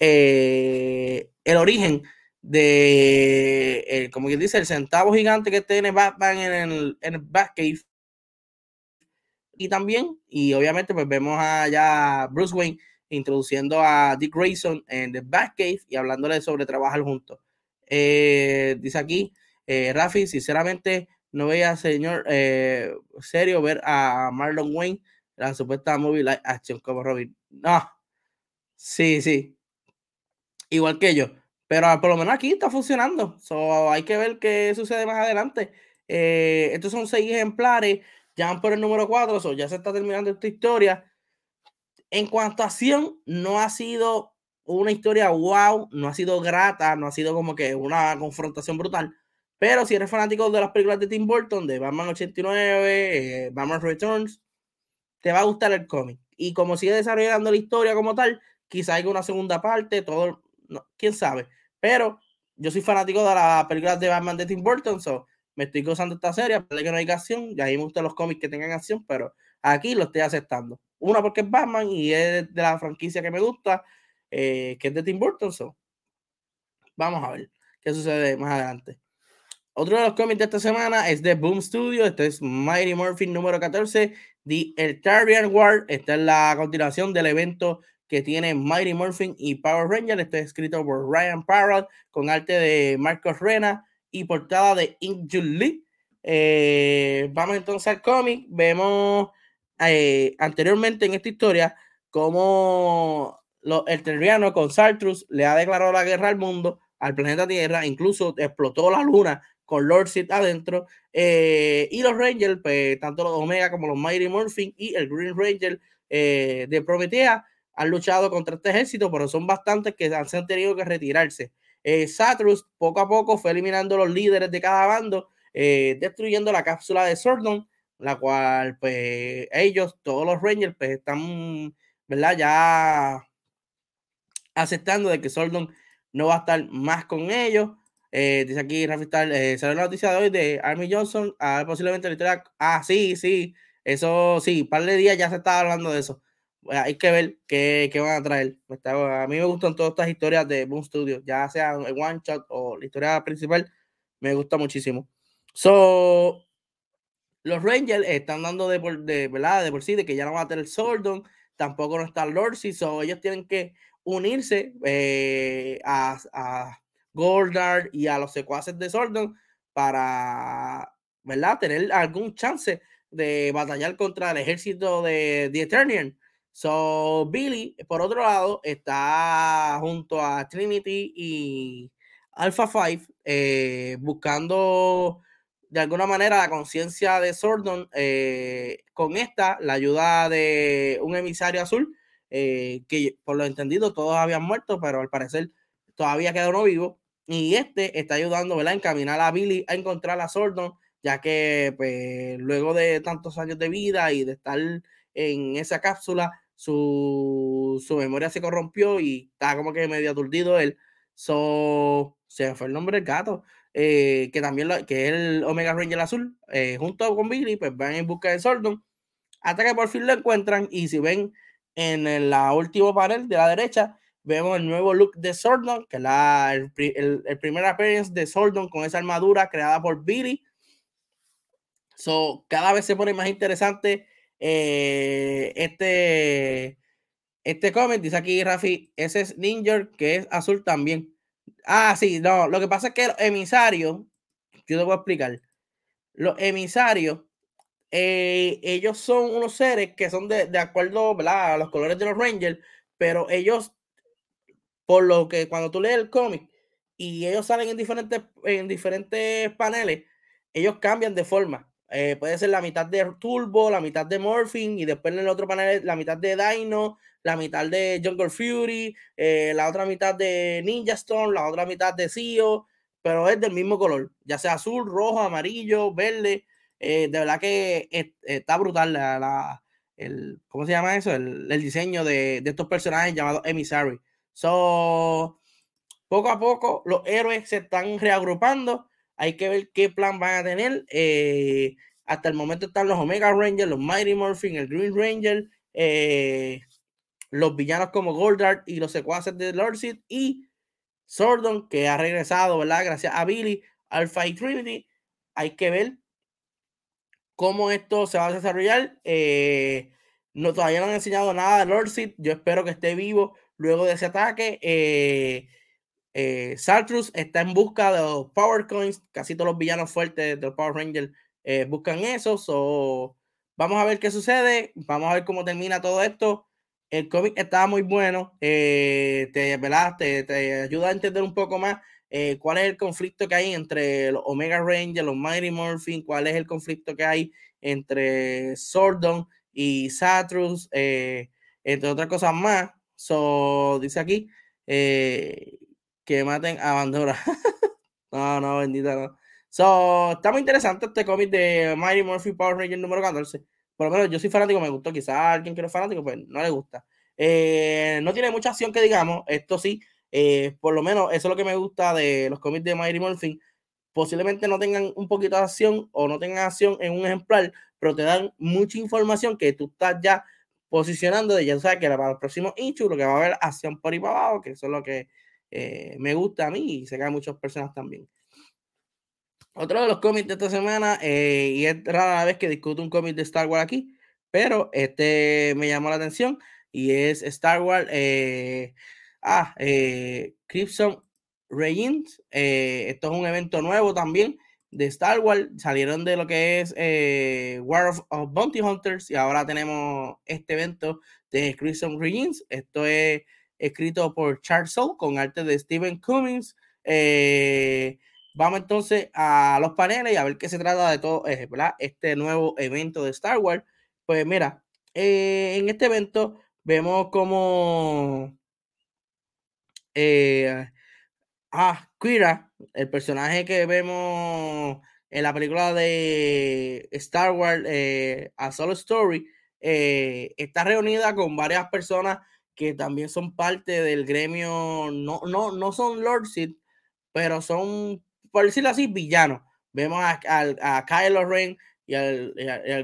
eh, el origen de, como quien dice, el centavo gigante que tiene Batman en el, en el Batcave. Y también, y obviamente, pues vemos allá Bruce Wayne introduciendo a Dick Grayson en The Batcave y hablándole sobre trabajar juntos. Eh, dice aquí, Rafi, sinceramente, no veía, señor, eh, serio ver a Marlon Wayne, la supuesta movie live action como Robin. No, sí, sí. Igual que yo. Pero por lo menos aquí está funcionando. So, hay que ver qué sucede más adelante. Eh, estos son seis ejemplares. Ya van por el número cuatro. So, ya se está terminando esta historia. En cuanto a acción, no ha sido una historia wow. No ha sido grata. No ha sido como que una confrontación brutal pero si eres fanático de las películas de Tim Burton, de Batman 89, eh, Batman Returns, te va a gustar el cómic. Y como sigue desarrollando la historia como tal, quizá haya una segunda parte, todo, quién sabe. Pero yo soy fanático de las películas de Batman de Tim Burton, so me estoy gozando esta serie, a que no hay acción, y ahí me gustan los cómics que tengan acción, pero aquí lo estoy aceptando. Una porque es Batman y es de la franquicia que me gusta, eh, que es de Tim Burton, so vamos a ver qué sucede más adelante. Otro de los cómics de esta semana es de Boom Studio. Este es Mighty Morphin número 14, The Eltarian War. Esta es la continuación del evento que tiene Mighty Morphin y Power Ranger. Este es escrito por Ryan Parrott con arte de Marcos Rena y portada de Ink Lee. Eh, vamos entonces al cómic. Vemos eh, anteriormente en esta historia cómo el terriano con Sartrus le ha declarado la guerra al mundo, al planeta Tierra, incluso explotó la luna con Lord Sid adentro. Eh, y los Rangers, pues, tanto los Omega como los Mighty Morphin y el Green Ranger eh, de Prometea han luchado contra este ejército, pero son bastantes que han, se han tenido que retirarse. Eh, Satrus poco a poco fue eliminando los líderes de cada bando, destruyendo la cápsula de Sordon, la cual, pues, ellos, todos los Rangers, pues, están, ¿verdad? Ya aceptando de que Sordon no va a estar más con ellos. Eh, dice aquí Rafi eh, salió la noticia de hoy de Army Johnson, a posiblemente la historia. Ah, sí, sí, eso sí, un par de días ya se estaba hablando de eso. hay que ver qué, qué, van a traer. A mí me gustan todas estas historias de Boom Studios, ya sea en one shot o la historia principal, me gusta muchísimo. So, los Rangers están dando de, de, ¿verdad? de por sí de que ya no van a tener Sordon, tampoco no está Lordsy, so ellos tienen que unirse eh, a, a Goldard y a los secuaces de Sordon para, ¿verdad? Tener algún chance de batallar contra el ejército de The Eternian. So, Billy, por otro lado, está junto a Trinity y Alpha 5 eh, buscando de alguna manera la conciencia de Sordon eh, con esta, la ayuda de un emisario azul, eh, que por lo entendido todos habían muerto, pero al parecer todavía queda uno vivo. Y este está ayudando, ¿verdad? A encaminar a Billy a encontrar a Sordon, ya que pues, luego de tantos años de vida y de estar en esa cápsula, su, su memoria se corrompió y está como que medio aturdido él. So, se fue el nombre del gato, eh, que también lo, que es el Omega Ranger azul, eh, junto con Billy, pues van en busca de Sordon, hasta que por fin lo encuentran y si ven en la último panel de la derecha, Vemos el nuevo look de Sordon, que es la, el, primer appearance de Sordon con esa armadura creada por Billy. So, cada vez se pone más interesante eh, este, este cómic. Dice aquí Rafi, ese es Ninja, que es azul también. Ah, sí, no, lo que pasa es que los emisarios, yo te voy a explicar. Los emisarios, eh, ellos son unos seres que son de, de acuerdo a los colores de los Rangers, pero ellos por lo que cuando tú lees el cómic y ellos salen en diferentes, en diferentes paneles, ellos cambian de forma. Eh, puede ser la mitad de Turbo, la mitad de Morphine, y después en el otro panel la mitad de Dino, la mitad de Jungle Fury, eh, la otra mitad de Ninja Storm, la otra mitad de Zio, pero es del mismo color, ya sea azul, rojo, amarillo, verde. Eh, de verdad que está brutal la, el, ¿cómo se llama eso? El, el diseño de, de, estos personajes llamados Emissary. So, poco a poco los héroes se están reagrupando. Hay que ver qué plan van a tener. Eh, hasta el momento están los Omega Rangers, los Mighty Morphin, el Green Ranger, eh, los villanos como Goldart y los secuaces de Lord Seed y Sordon, que ha regresado, ¿verdad? Gracias a Billy, Alpha y Trinity. Hay que ver cómo esto se va a desarrollar. Eh, no, todavía no han enseñado nada de Lord Seed. Yo espero que esté vivo Luego de ese ataque, eh, eh, Sartrus está en busca de los Power Coins. Casi todos los villanos fuertes de Power Rangers eh, buscan eso. So, vamos a ver qué sucede. Vamos a ver cómo termina todo esto. El cómic está muy bueno. te, Te, ayuda a entender un poco más cuál es el conflicto que hay entre los Omega Rangers, los Mighty Morphin, cuál es el conflicto que hay entre Sordon y Satrus, entre otras cosas más. So, dice aquí eh, que maten a Bandora. no, no, bendita no. So, está muy interesante este cómic de Mighty Murphy Power Ranger número 14. Por lo menos yo soy fanático, me gustó. Quizás alguien que no es fanático, pues no le gusta. Eh, no tiene mucha acción que digamos, esto sí. Eh, por lo menos eso es lo que me gusta de los cómics de Mighty Morphin. Posiblemente no tengan un poquito de acción o no tengan acción en un ejemplar, pero te dan mucha información que tú estás ya posicionando de ya sabes que para los próximos issues lo que va a haber acción por ahí para abajo, que eso es lo que eh, me gusta a mí y sé que a muchas personas también. Otro de los cómics de esta semana, eh, y es rara vez que discuto un cómic de Star Wars aquí, pero este me llamó la atención y es Star Wars, eh, ah, Crimson Reigns. esto es un evento nuevo también de Star Wars, salieron de lo que es eh, War of, Bounty Hunters y ahora tenemos este evento de Crimson Reigns. Esto es escrito por Charles Soule con arte de Stephen Cummings. Eh, vamos entonces a los paneles y a ver qué se trata de todo eh, este nuevo evento de Star Wars. Pues mira, en este evento vemos como eh, ah, Kira, el personaje que vemos en la película de Star Wars, A Solo Story, está reunida con varias personas que también son parte del gremio, no, no, no son Lord Sith, pero son por decirlo así, villano. Vemos a, a, Kylo Ren y al,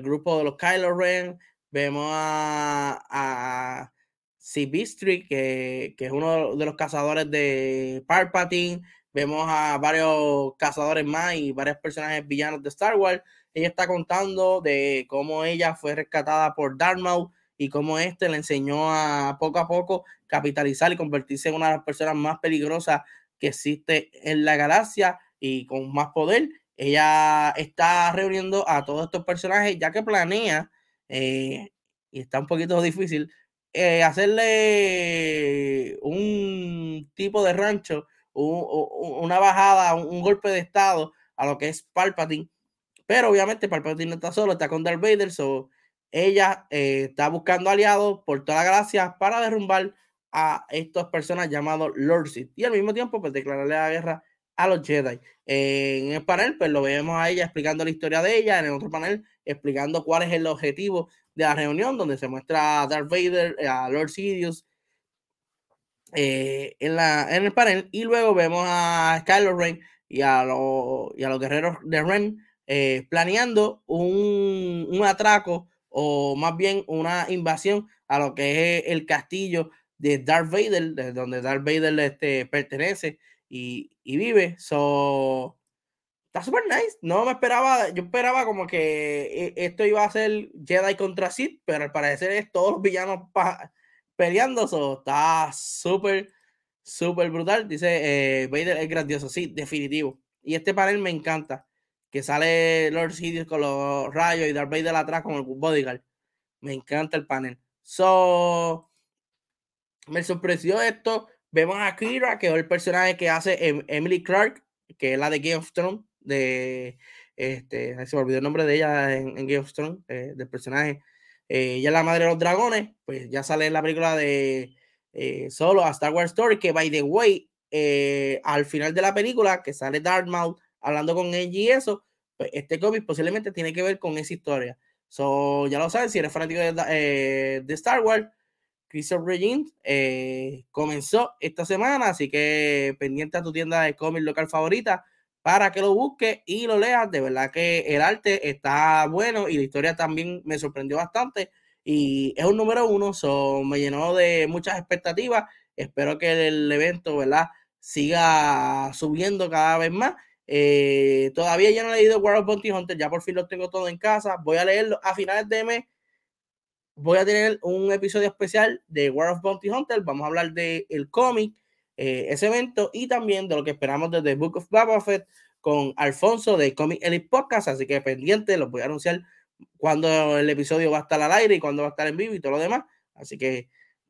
grupo de los Kylo Ren. Vemos a, a Sibistri, que, que es uno de los cazadores de Palpatine. Vemos a varios cazadores más y varios personajes villanos de Star Wars. Ella está contando de cómo ella fue rescatada por Darth Maul y cómo este le enseñó a poco a poco capitalizar y convertirse en una de las personas más peligrosas que existe en la galaxia y con más poder. Ella está reuniendo a todos estos personajes ya que planea, eh, y está un poquito difícil, eh, hacerle un tipo de rancho, una bajada, un, golpe de estado a lo que es Palpatine. Pero obviamente Palpatine no está solo, está con Darth Vader, so ella eh, está buscando aliados por toda la galaxia para derrumbar a estas personas llamados Lord y al mismo tiempo pues declararle la guerra a los Jedi. en el panel, pues lo vemos a ella explicando la historia de ella, en el otro panel explicando cuál es el objetivo de la reunión, donde se muestra a Darth Vader, a Lord Sidious eh, en, la, en el panel, y luego vemos a Kylo Ren y a, y a los guerreros de Ren eh, planeando un, un atraco o más bien una invasión a lo que es el castillo de Darth Vader, de donde Darth Vader este, pertenece y, vive. So, está super nice. No me esperaba, yo esperaba como que e, esto iba a ser Jedi contra Sith, pero al parecer es todos los villanos peleando. So, está súper, súper brutal. Dice eh, Vader es grandioso, sí, definitivo. Y este panel me encanta. Que sale Lord Sidious con los rayos y Darth Vader atrás con el bodyguard. Me encanta el panel. So, me sorprendió esto. Vemos a Kira, que es el personaje que hace em, Emily Clark, que es la de Game of Thrones, de este, se me olvidó el nombre de ella en, Game of Thrones, eh, del personaje. Eh, ella es la madre de los dragones, pues ya sale en la película de eh, Solo a Star Wars Story, que by the way, al final de la película, que sale Darth Maul hablando con ella y eso, pues este cómic posiblemente tiene que ver con esa historia. So, ya lo saben, si eres fanático de, de Star Wars, Christopher Regent eh, comenzó esta semana, así que pendiente a tu tienda de cómic local favorita para que lo busques y lo leas. De verdad que el arte está bueno y la historia también me sorprendió bastante y es un número uno, so, me llenó de muchas expectativas. Espero que el evento, ¿verdad? Siga subiendo cada vez más. Eh, todavía ya no he leído World of Bounty Hunter, ya por fin lo tengo todo en casa. Voy a leerlo a finales de mes voy a tener un episodio especial de War of Bounty Hunter. Vamos a hablar del el cómic, eh, ese evento y también de lo que esperamos de The Book of Boba Fett con Alfonso de Comic Elite Podcast. Así que pendiente, los voy a anunciar cuando el episodio va a estar al aire y cuando va a estar en vivo y todo lo demás. Así que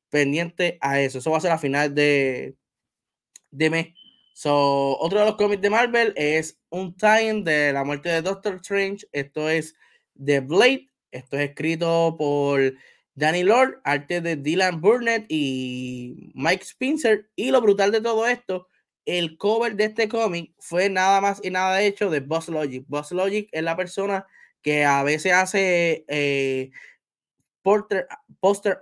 pendiente a eso. Eso va a ser a final de, de mes. So, otro de los cómics de Marvel es un time de la muerte de Doctor Strange. Esto es The Blade esto es escrito por Danny Lord, arte de Dylan Burnett y Mike Spencer. Y lo brutal de todo esto, el cover de este cómic fue nada más y nada hecho de Boss Logic. Boss Logic es la persona que a veces hace eh, poster,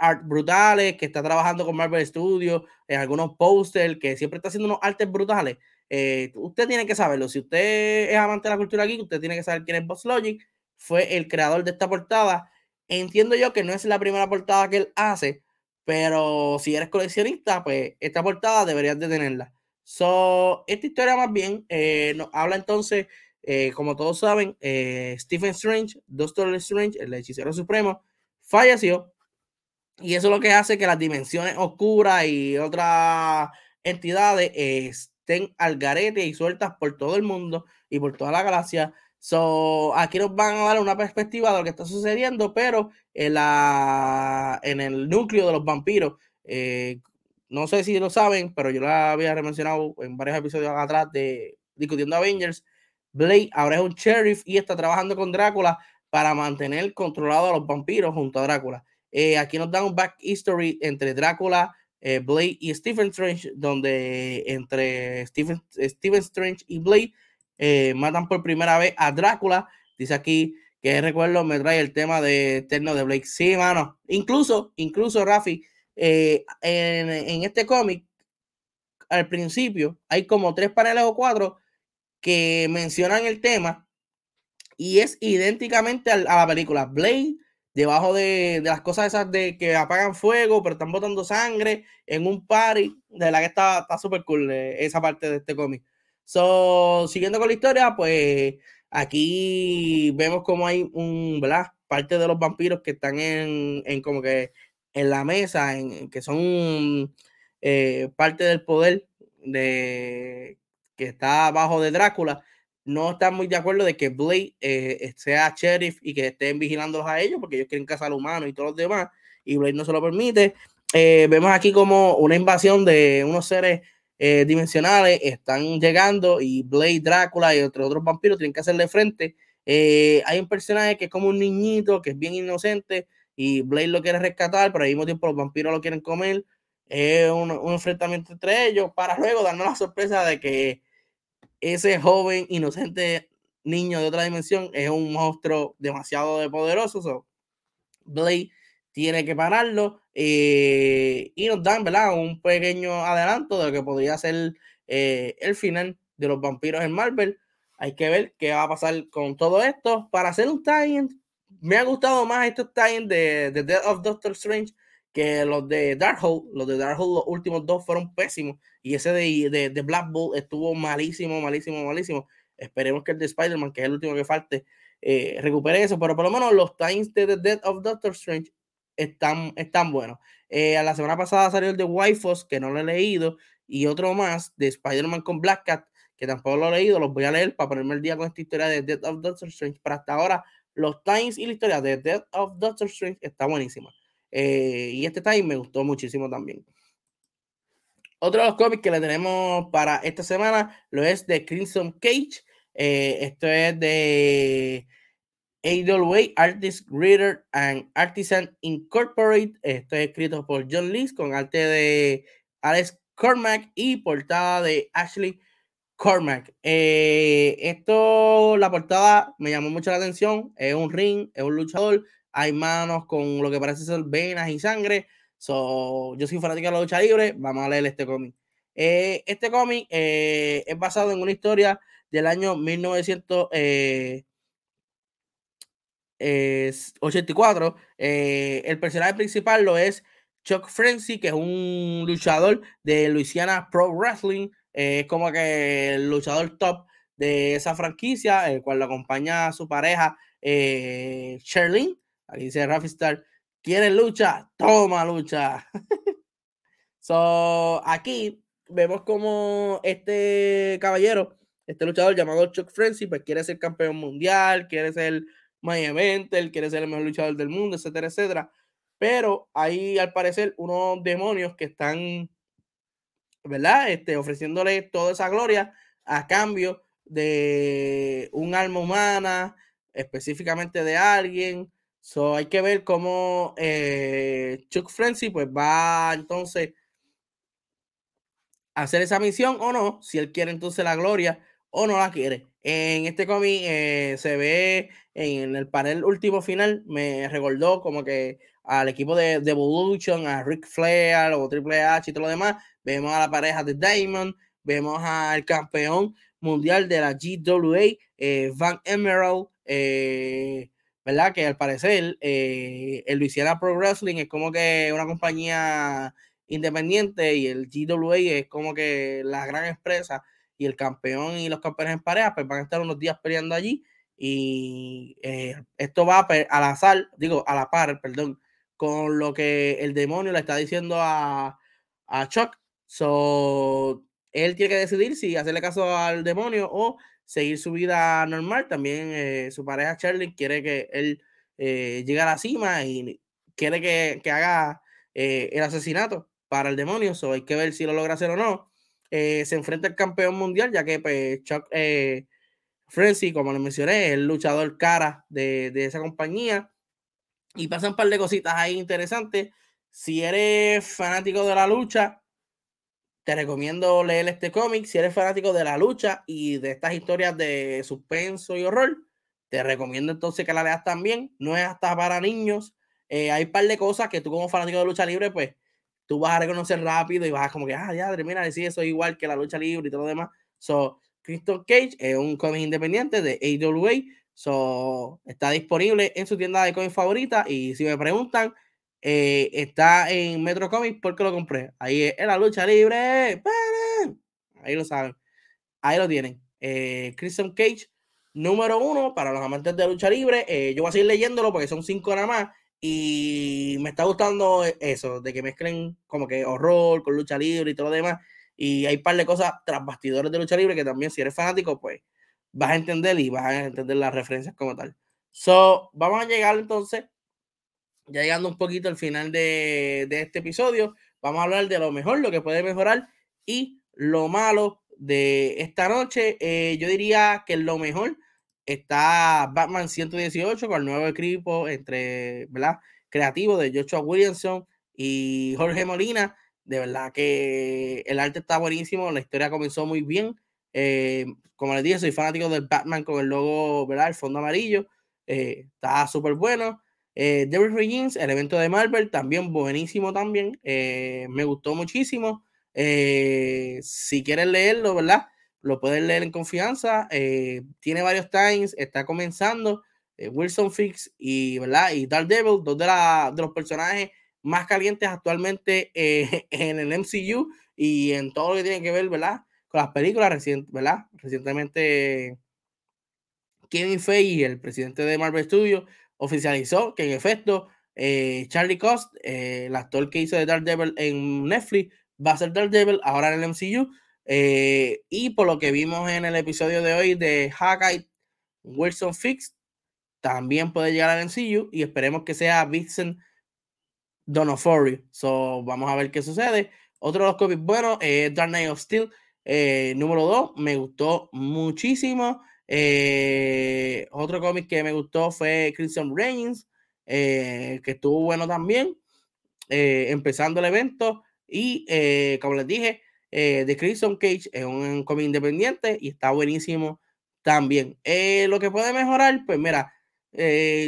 art brutales, que está trabajando con Marvel Studios, en algunos posters, que siempre está haciendo unos artes brutales. Eh, usted tiene que saberlo. Si usted es amante de la cultura aquí, usted tiene que saber quién es Boss Logic fue el creador de esta portada. Entiendo yo que no es la primera portada que él hace, pero si eres coleccionista, pues esta portada deberías de tenerla. So, esta historia más bien eh, nos habla entonces, eh, como todos saben, eh, Stephen Strange, Doctor Strange, el hechicero supremo, falleció. Y eso es lo que hace que las dimensiones oscuras y otras entidades estén al garete y sueltas por todo el mundo y por toda la galaxia So, aquí nos van a dar una perspectiva de lo que está sucediendo, pero en, la, en el núcleo de los vampiros, eh, no sé si lo saben, pero yo lo había mencionado en varios episodios atrás de discutiendo Avengers, Blade ahora es un sheriff y está trabajando con Drácula para mantener controlado a los vampiros junto a Drácula. Eh, aquí nos dan un back history entre Drácula, eh, Blade y Stephen Strange, donde entre Stephen, Stephen Strange y Blade eh, matan por primera vez a Drácula. Dice aquí que recuerdo me trae el tema de Eterno de Blake. Sí, mano. Incluso, incluso, Rafi, en, en, este cómic, al principio, hay como tres paneles o cuatro que mencionan el tema y es idénticamente a, la película Blade, debajo de, las cosas esas de que apagan fuego, pero están botando sangre en un party. De la que está súper cool eh, esa parte de este cómic. So, siguiendo con la historia, pues aquí vemos como hay un, ¿verdad? Parte de los vampiros que están en, en como que en la mesa, en, que son eh, parte del poder de que está abajo de Drácula no están muy de acuerdo de que Blade eh, sea sheriff y que estén vigilándolos a ellos porque ellos quieren cazar humanos y todos los demás y Blade no se lo permite. Eh, vemos aquí como una invasión de unos seres eh, dimensionales están llegando y Blade, Drácula y otros, otros vampiros tienen que hacerle frente. hay un personaje que es como un niñito que es bien inocente y Blade lo quiere rescatar, pero al mismo tiempo los vampiros lo quieren comer. Un, un enfrentamiento entre ellos para luego darnos la sorpresa de que ese joven inocente niño de otra dimensión es un monstruo demasiado poderoso. So, Blade tiene que pararlo eh, y nos dan ¿verdad? un pequeño adelanto de lo que podría ser eh, el final de los vampiros en Marvel. Hay que ver qué va a pasar con todo esto. Para hacer un tie me ha gustado más estos tie de, The Death of Doctor Strange que los de Darkhold, los de Darkhold, los últimos dos fueron pésimos. Y ese de, de, Black Bolt estuvo malísimo, malísimo, malísimo. Esperemos que el de Spider-Man, que es el último que falte, eh, recupere eso. Pero por lo menos los times de The Death of Doctor Strange están, buenos. Eh, a la semana pasada salió el de Wifos, que no lo he leído, y otro más de Spider-Man con Black Cat, que tampoco lo he leído. Los voy a leer para ponerme el día con esta historia de Death of Doctor Strange. Pero hasta ahora, los times y la historia de Death of Doctor Strange está buenísima. Eh, y este time me gustó muchísimo también. Otro de los cómics que le tenemos para esta semana lo es de Crimson Cage. Eh, esto es de AWA Artist Reader and Artisan Incorporate. Esto es escrito por John Lee con arte de Alex Cormac y portada de Ashley Cormac. Eh, esto, la portada me llamó mucho la atención. Es un ring, es un luchador hay manos con lo que parece ser venas y sangre. So, yo soy fanático de la lucha libre, vamos a leer este cómic. Eh, este cómic eh, es basado en una historia del año 1984. Eh, el personaje principal lo es Chuck Frenzy, que es un luchador de Louisiana Pro Wrestling. es como que el luchador top de esa franquicia, el cual lo acompaña a su pareja, eh, Aquí dice Rafi Star, ¿quieres lucha? Toma lucha. so, aquí vemos como este caballero, este luchador llamado Chuck Frenzy, pues quiere ser campeón mundial, quiere ser main eventer, quiere ser el mejor luchador del mundo, etcétera, etcétera. Pero hay al parecer unos demonios que están, ¿verdad? Este, ofreciéndole toda esa gloria a cambio de un alma humana, específicamente de alguien So, hay que ver cómo eh, Chuck Frenzy pues va entonces a hacer esa misión o no, si él quiere entonces la gloria o no la quiere. En este cómic eh, se ve en el panel último final, me recordó como que al equipo de, de Evolution, a Rick Flair o Triple H y todo lo demás, vemos a la pareja de Diamond, vemos al campeón mundial de la GWA, eh, Van Emerald, eh, ¿verdad? Que al parecer el Louisiana Pro Wrestling es como que una compañía independiente y el GWA es como que la gran empresa y el campeón y los campeones en pareja pues van a estar unos días peleando allí y eh, esto va al azar, digo, a la par, perdón, con lo que el demonio le está diciendo a, a Chuck. So, él tiene que decidir si hacerle caso al demonio o seguir su vida normal. También eh, su pareja Charlie quiere que él eh, llegue a la cima y quiere que, haga eh, el asesinato para el demonio. So, hay que ver si lo logra hacer o no. Se enfrenta al campeón mundial, ya que pues, Chuck Frenzy, como les mencioné, es el luchador cara de, de esa compañía. Y pasan un par de cositas ahí interesantes. Si eres fanático de la lucha, te recomiendo leer este cómic. Si eres fanático de la lucha y de estas historias de suspenso y horror, te recomiendo entonces que la leas también. No es hasta para niños. Eh, hay un par de cosas que tú como fanático de lucha libre, pues tú vas a reconocer rápido y vas a como que, ah, ya, termina de decir eso igual que la lucha libre y todo lo demás. So, Crystal Cage es un cómic independiente de AWA. So, está disponible en su tienda de cómics favorita. Y si me preguntan, eh, está en Metro Comics porque lo compré. Ahí es, la lucha libre. Ahí lo saben. Ahí lo tienen. Eh, Christian Cage, número uno para los amantes de lucha libre. Eh, yo voy a seguir leyéndolo porque son cinco nada más. Y me está gustando eso, de que mezclen como que horror con lucha libre y todo lo demás. Y hay un par de cosas tras bastidores de lucha libre que también, si eres fanático, pues vas a entender y vas a entender las referencias como tal. So, vamos a llegar entonces ya llegando un poquito al final de, este episodio, vamos a hablar de lo mejor, lo que puede mejorar y lo malo de esta noche. Eh, yo diría que lo mejor está Batman 118 con el nuevo equipo entre, ¿verdad? Creativo de Joshua Williamson y Jorge Molina. De verdad que el arte está buenísimo, la historia comenzó muy bien. Eh, como les dije, soy fanático del Batman con el logo, ¿verdad? El fondo amarillo. Eh, está súper bueno. Eh, Devil Regins, el evento de Marvel, también buenísimo también. Eh, me gustó muchísimo. Eh, si quieren leerlo, ¿verdad? Lo pueden leer en confianza. tiene varios times, está comenzando. Wilson Fix y, ¿verdad? y Devil, dos de, de los personajes más calientes actualmente en el MCU y en todo lo que tiene que ver, ¿verdad? Con las películas, ¿verdad? Recientemente Kevin Feige, el presidente de Marvel Studios, oficializó que en efecto eh, Charlie Cost, eh, el actor que hizo de Daredevil en Netflix, va a ser Daredevil ahora en el MCU. Eh, y por lo que vimos en el episodio de hoy de Hawkeye, Wilson Fix también puede llegar al MCU y esperemos que sea Vincent Donofrio. So, vamos a ver qué sucede. Otro de los cómics buenos es Dark Knight of Steel, número 2. Me gustó muchísimo. Eh, otro cómic que me gustó fue Christian Reigns, eh, que estuvo bueno también, eh, empezando el evento. Y como les dije, The Crimson Cage es un cómic independiente y está buenísimo también. lo que puede mejorar, pues mira,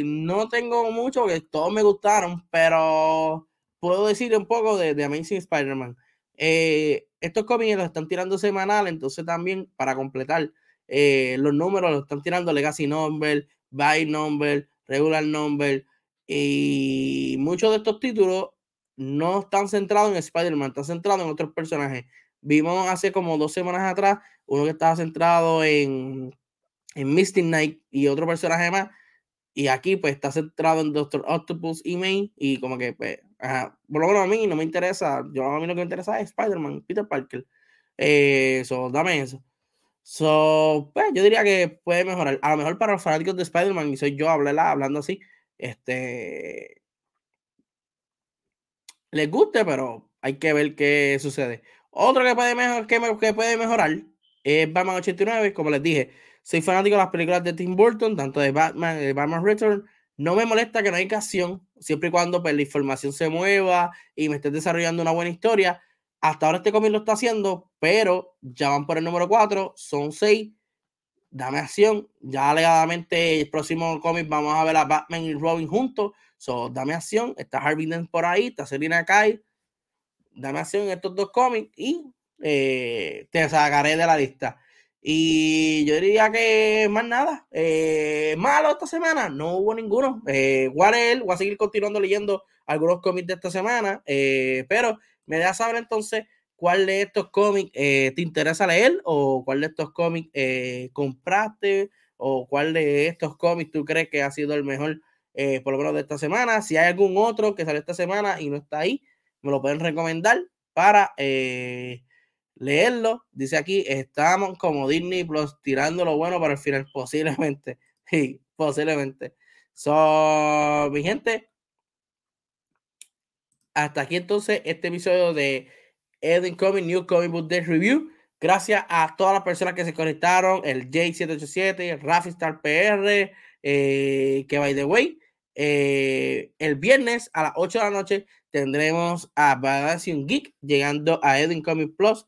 no tengo mucho porque todos me gustaron, pero puedo decir un poco de, de Amazing Spider-Man. estos cómics los están tirando semanal, entonces también para completar eh, los números los están tirando Legacy Number, Buy Number, Regular Number. Y muchos de estos títulos no están centrados en Spider-Man, están centrados en otros personajes. Vimos hace como dos semanas atrás uno que estaba centrado en, en Misty Knight y otro personaje más. Y aquí pues está centrado en Doctor Octopus y May. Y como que, pues, por lo menos a mí no me interesa. Yo a mí lo que me interesa es Spider-Man, Peter Parker. Eso, eh, dame eso. So, pues yo diría que puede mejorar. A lo mejor para los fanáticos de Spider-Man, y soy yo hablando así, este. Les guste, pero hay que ver qué sucede. Otro que puede, mejor, que, que puede mejorar es Batman 89. Como les dije, soy fanático de las películas de Tim Burton, tanto de Batman, de Batman Return. No me molesta que no hay acción, siempre y cuando pues, la información se mueva y me estés desarrollando una buena historia hasta ahora este cómic lo está haciendo, pero ya van por el número 4, son 6. Dame acción. Ya alegadamente el próximo cómic vamos a ver a Batman y Robin juntos. So, dame acción. Está Harvey Dent por ahí, está Selina Kai. Dame acción en estos dos cómics y eh, te sacaré de la lista. Y yo diría que más nada. Eh, malo esta semana, no hubo ninguno. Eh, Warel, voy a seguir continuando leyendo algunos cómics de esta semana, eh, pero me dejas saber entonces cuál de estos cómics te interesa leer o cuál de estos cómics compraste o cuál de estos cómics tú crees que ha sido el mejor por lo menos de esta semana. Si hay algún otro que sale esta semana y no está ahí, me lo pueden recomendar para leerlo. Dice aquí, estamos como Disney Plus tirando lo bueno para el final, posiblemente. Sí, posiblemente. So, mi gente, hasta aquí entonces este episodio de Edwin Comic New Comic Book Day Review. Gracias a todas las personas que se conectaron, el J787, Rafi Star PR, eh, que by the way, eh, el viernes a las 8 de la noche tendremos a un Geek llegando a Edwin Comic Plus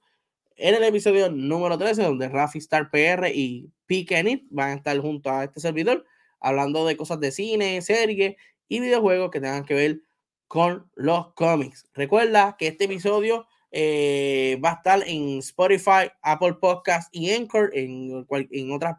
en el episodio número 13, donde Rafi Star PR y P. van a estar junto a este servidor hablando de cosas de cine, series y videojuegos que tengan que ver con los cómics. Recuerda que este episodio eh, va a estar en Spotify, Apple Podcast y Anchor, en, en otras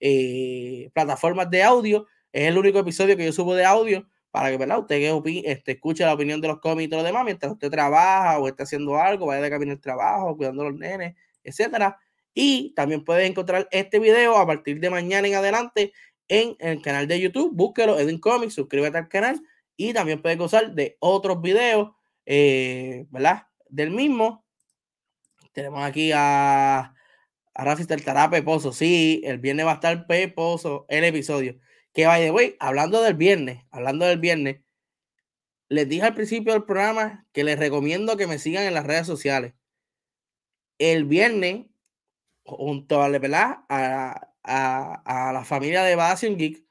eh, plataformas de audio. Es el único episodio que yo subo de audio para que usted este, escuche la opinión de los cómics y lo demás mientras usted trabaja o está haciendo algo, vaya de camino al trabajo, cuidando a los nenes, etcétera. Y también puedes encontrar este video a partir de mañana en adelante en el canal de YouTube. Búsquelo, Edwin Comics, suscríbete al canal y también puedes gozar de otros videos, eh, ¿verdad? Del mismo. Tenemos aquí a, a Rafi estará peposo. Sí, el viernes va a estar peposo el episodio. Que vaya, güey, hablando del viernes, hablando del viernes, les dije al principio del programa que les recomiendo que me sigan en las redes sociales. El viernes, junto a, a, a, a la familia de Bastion Geek,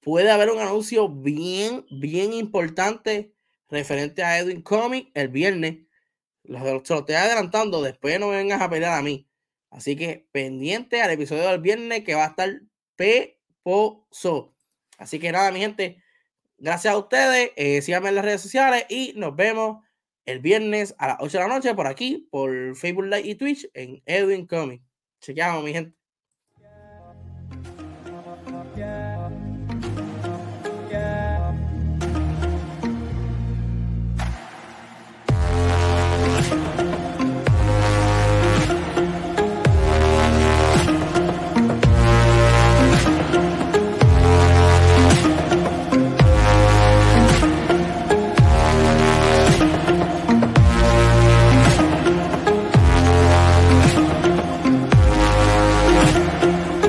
puede haber un anuncio bien, bien importante referente a Edwin Comic el viernes. Lo, lo estoy adelantando, después no me vengas a pelear a mí. Así que pendiente al episodio del viernes que va a estar peposo. Así que nada, mi gente, gracias a ustedes. Eh, síganme en las redes sociales y nos vemos el viernes a las 8 de la noche por aquí, por Facebook Live y Twitch en Edwin Comic. Chequeamos, mi gente.